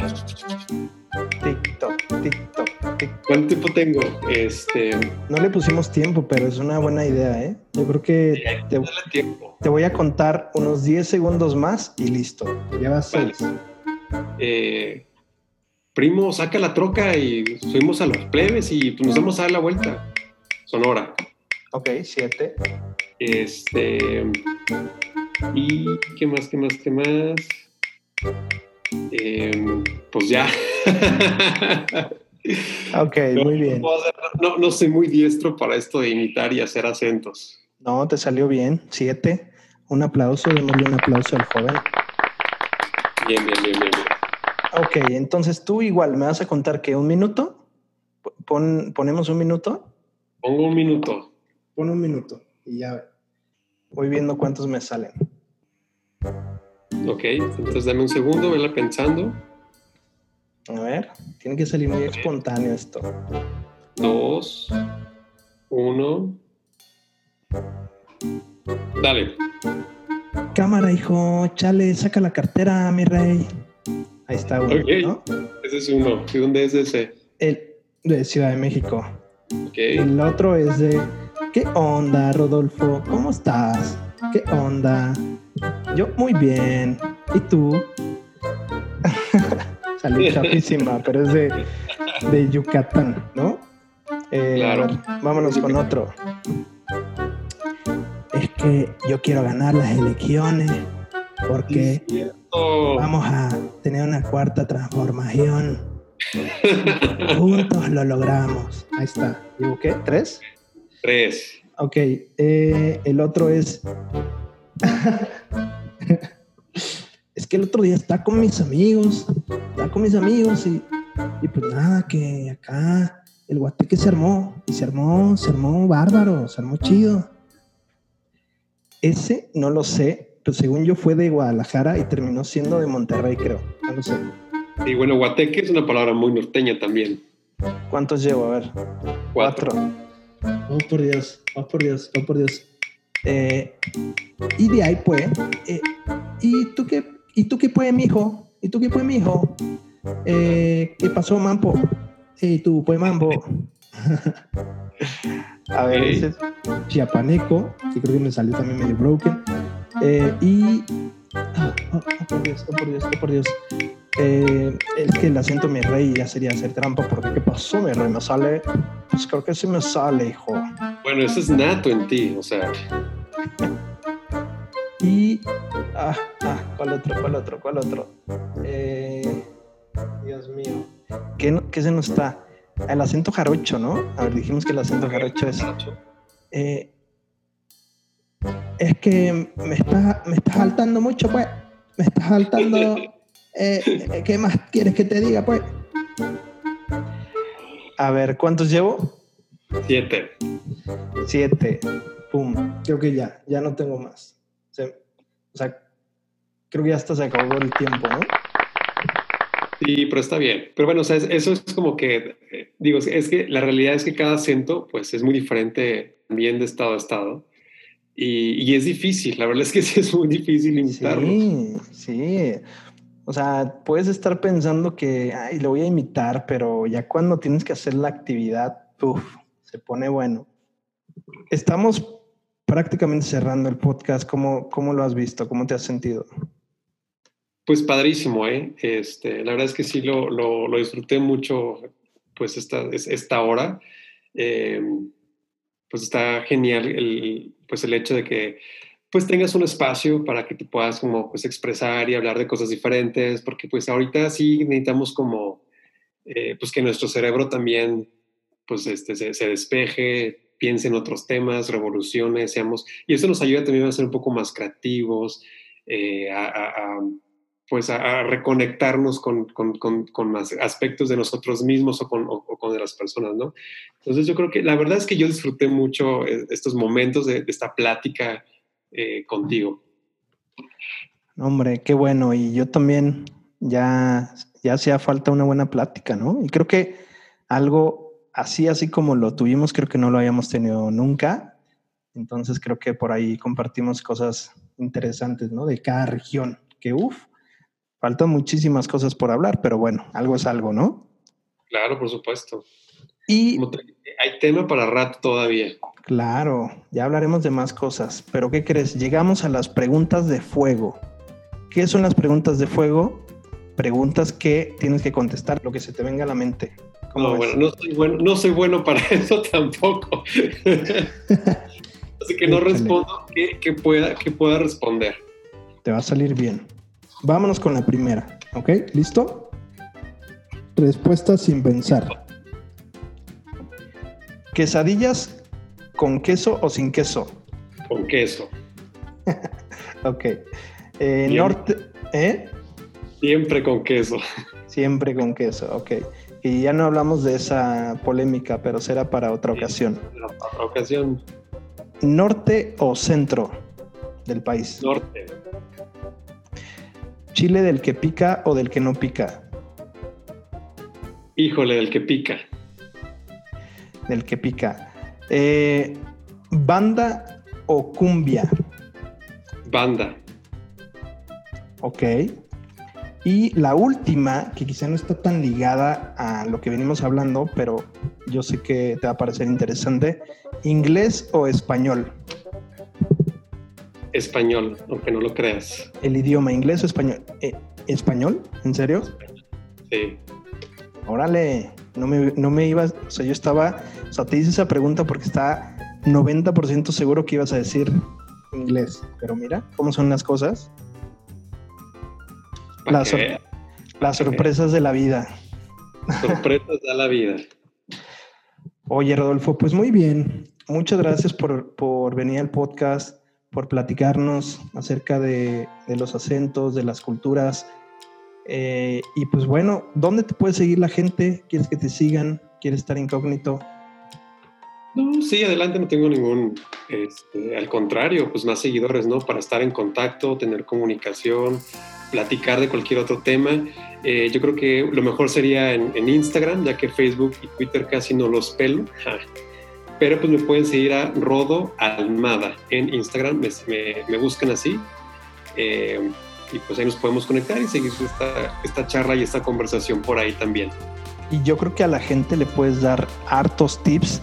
TikTok, TikTok, TikTok. ¿Cuánto tiempo tengo? Este. No le pusimos tiempo, pero es una buena idea, ¿eh? Yo creo que te, tiempo. te voy a contar unos 10 segundos más y listo. Llevas seis. Eh, primo, saca la troca y subimos a los plebes y pues, nos vamos a dar la vuelta. Sonora. Ok, siete. Este. ¿Y qué más, qué más, qué más? Em, pues ya. ok, muy bien. No, no, soy muy diestro para esto de imitar y hacer acentos. No, te salió bien. Siete. Un aplauso, démosle un aplauso al joven. Bien, bien, bien, bien, Ok, entonces tú igual me vas a contar que un minuto. ¿Ponemos un minuto? Pongo un minuto. Pon un minuto y ya voy viendo cuántos me salen. Ok, entonces dame un segundo, vela pensando. A ver, tiene que salir muy espontáneo esto. Dos, uno. Dale. Cámara, hijo, chale, saca la cartera, mi rey. Ahí está uno, ¿no? Ese es uno. ¿De dónde es ese? El de Ciudad de México. Okay. El otro es de ¿Qué onda, Rodolfo? ¿Cómo estás? ¿Qué onda? Yo muy bien. ¿Y tú? Salí chapísima, pero es de, de Yucatán, ¿no? Eh, claro. vámonos con otro. Es que yo quiero ganar las elecciones porque vamos a tener una cuarta transformación Juntos lo logramos. Ahí está. ¿Llevo qué? ¿Tres? Tres. Ok. Eh, el otro es. es que el otro día está con mis amigos. Está con mis amigos y, y pues nada, que acá el guateque se armó. Y se armó, se armó bárbaro, se armó chido. Ese no lo sé, pero según yo fue de Guadalajara y terminó siendo de Monterrey, creo. No lo sé. Y bueno, guateque es una palabra muy norteña también. ¿Cuántos llevo? A ver. Cuatro. Oh, por Dios, oh, por Dios, oh, por Dios. Eh, y de ahí, pues, eh, ¿y tú qué, y tú qué pues, mijo? ¿Y tú qué pues, mijo? Eh, ¿Qué pasó, Mampo? ¿Y tú, pues, Mambo? A ver, ese es Chiapaneco, que creo que me salió también medio broken. Eh, y. Oh, oh, oh, por Dios, oh, por Dios, oh, por Dios. Eh, es que el acento mi rey ya sería hacer trampa, porque ¿qué pasó, mi rey? Me sale. Pues creo que sí me sale, hijo. Bueno, eso es nato en ti, o sea. Y. Ah, ah, ¿cuál otro? ¿Cuál otro? ¿Cuál otro? Eh, Dios mío. ¿Qué, qué se nos está? El acento jarocho, ¿no? A ver, dijimos que el acento jarocho es. Eh, es que me está, me está saltando mucho, pues. Me está saltando. Eh, ¿Qué más quieres que te diga, pues? A ver, ¿cuántos llevo? Siete. Siete. Pum. Creo que ya, ya no tengo más. Se- o sea, creo que ya hasta se acabó el tiempo, ¿no? Sí, pero está bien. Pero bueno, o sea, es- eso es como que, eh, digo, es- que la realidad es que cada acento, pues, es muy diferente también de estado a estado. Y, y es difícil, la verdad es que sí es muy difícil imitarlo. Sí, sí. O sea, puedes estar pensando que, ay, lo voy a imitar, pero ya cuando tienes que hacer la actividad, uf, se pone bueno. Estamos prácticamente cerrando el podcast. ¿Cómo, cómo lo has visto? ¿Cómo te has sentido? Pues padrísimo, ¿eh? Este, la verdad es que sí lo, lo, disfruté mucho, pues esta, es- esta hora. Eh, pues está genial el, pues el hecho de que pues tengas un espacio para que te puedas como pues expresar y hablar de cosas diferentes, porque pues ahorita sí necesitamos como eh, pues que nuestro cerebro también pues este, se, se despeje, piense en otros temas, revoluciones, seamos, y eso nos ayuda también a ser un poco más creativos, eh, a, pues a, reconectarnos con, con, con, con aspectos de nosotros mismos o con, o, con las personas, ¿no? Entonces yo creo que la verdad es que yo disfruté mucho eh, estos momentos de, de esta plática eh, contigo. Hombre, qué bueno. Y yo también ya, ya hacía falta una buena plática, ¿no? Y creo que algo así, así como lo tuvimos, creo que no lo habíamos tenido nunca. Entonces creo que por ahí compartimos cosas interesantes, ¿no? De cada región. Que uff, faltan muchísimas cosas por hablar, pero bueno, algo es algo, ¿no? Claro, por supuesto. Y te- hay tema para rato todavía. claro, ya hablaremos de más cosas. Pero ¿qué crees? Llegamos a las preguntas de fuego. ¿Qué son las preguntas de fuego? Preguntas que tienes que contestar, lo que se te venga a la mente. ¿Cómo No, ves? bueno, no soy bueno, no soy bueno para eso tampoco. Así que no respondo que, que pueda, que pueda responder. Te va a salir bien. Vámonos con la primera, ¿ok? ¿Listo? Respuesta sin pensar. ¿Quesadillas con queso o sin queso? Con queso. Ok. Eh, norte, ¿eh? Siempre con queso. Siempre con queso, ok. Y ya no hablamos de esa polémica, pero será para otra ocasión. Otra ocasión, ¿Norte o centro del país? norte. ¿Chile del que pica o del que no pica? Híjole, del que pica. Del que pica. Eh, ¿Banda o cumbia? Banda. Ok. Y la última, que quizá no está tan ligada a lo que venimos hablando, pero yo sé que te va a parecer interesante. ¿Inglés o español? Español, aunque no lo creas. El idioma, inglés o español. Eh, ¿Español? ¿En serio? Sí. Órale, no me, no me ibas, o sea, yo estaba, o sea, te hice esa pregunta porque estaba 90% seguro que ibas a decir inglés, pero mira cómo son las cosas, Las sor- sorpresas de la vida. Sorpresas da la vida. Oye, Rodolfo, pues muy bien. Muchas gracias por, por venir al podcast, por platicarnos acerca de, de los acentos, de las culturas. Eh, y pues bueno, ¿dónde te puede seguir la gente? ¿Quieres que te sigan? ¿Quieres estar incógnito? No, sí, adelante, no tengo ningún, este, al contrario, pues más seguidores, ¿no? Para estar en contacto, tener comunicación, platicar de cualquier otro tema. Eh, yo creo que lo mejor sería en, Instagram, ya que Facebook y Twitter casi no los pelo. Pero pues me pueden seguir a Rodo Almada en Instagram, me, buscan así. Eh, y pues ahí nos podemos conectar y seguir esta, esta charla y esta conversación por ahí también. Y yo creo que a la gente le puedes dar hartos tips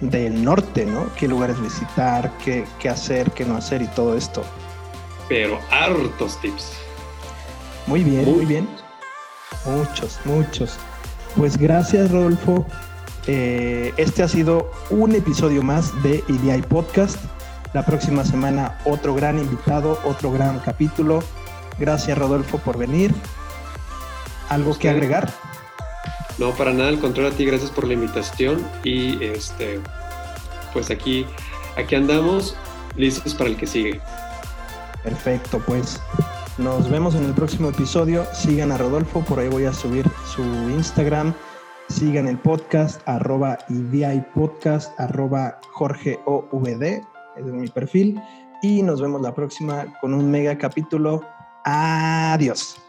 del norte, ¿no? ¿Qué lugares visitar, qué, qué hacer, qué no hacer y todo esto. Pero hartos tips. Muy bien, muy bien. Muchos, muchos. Pues gracias, Rodolfo. Eh, este ha sido un episodio más de IDI Podcast. La próxima semana otro gran invitado, otro gran capítulo. Gracias, Rodolfo, por venir. ¿Algo que agregar? No, para nada, al contrario a ti, gracias por la invitación y este, pues aquí, aquí andamos listos para el que sigue. Perfecto, pues nos vemos en el próximo episodio. Sigan a Rodolfo, por ahí voy a subir su Instagram. Sigan el podcast, arroba podcast, arroba Jorge OVD, ese es mi perfil. Y nos vemos la próxima con un mega capítulo. Adiós.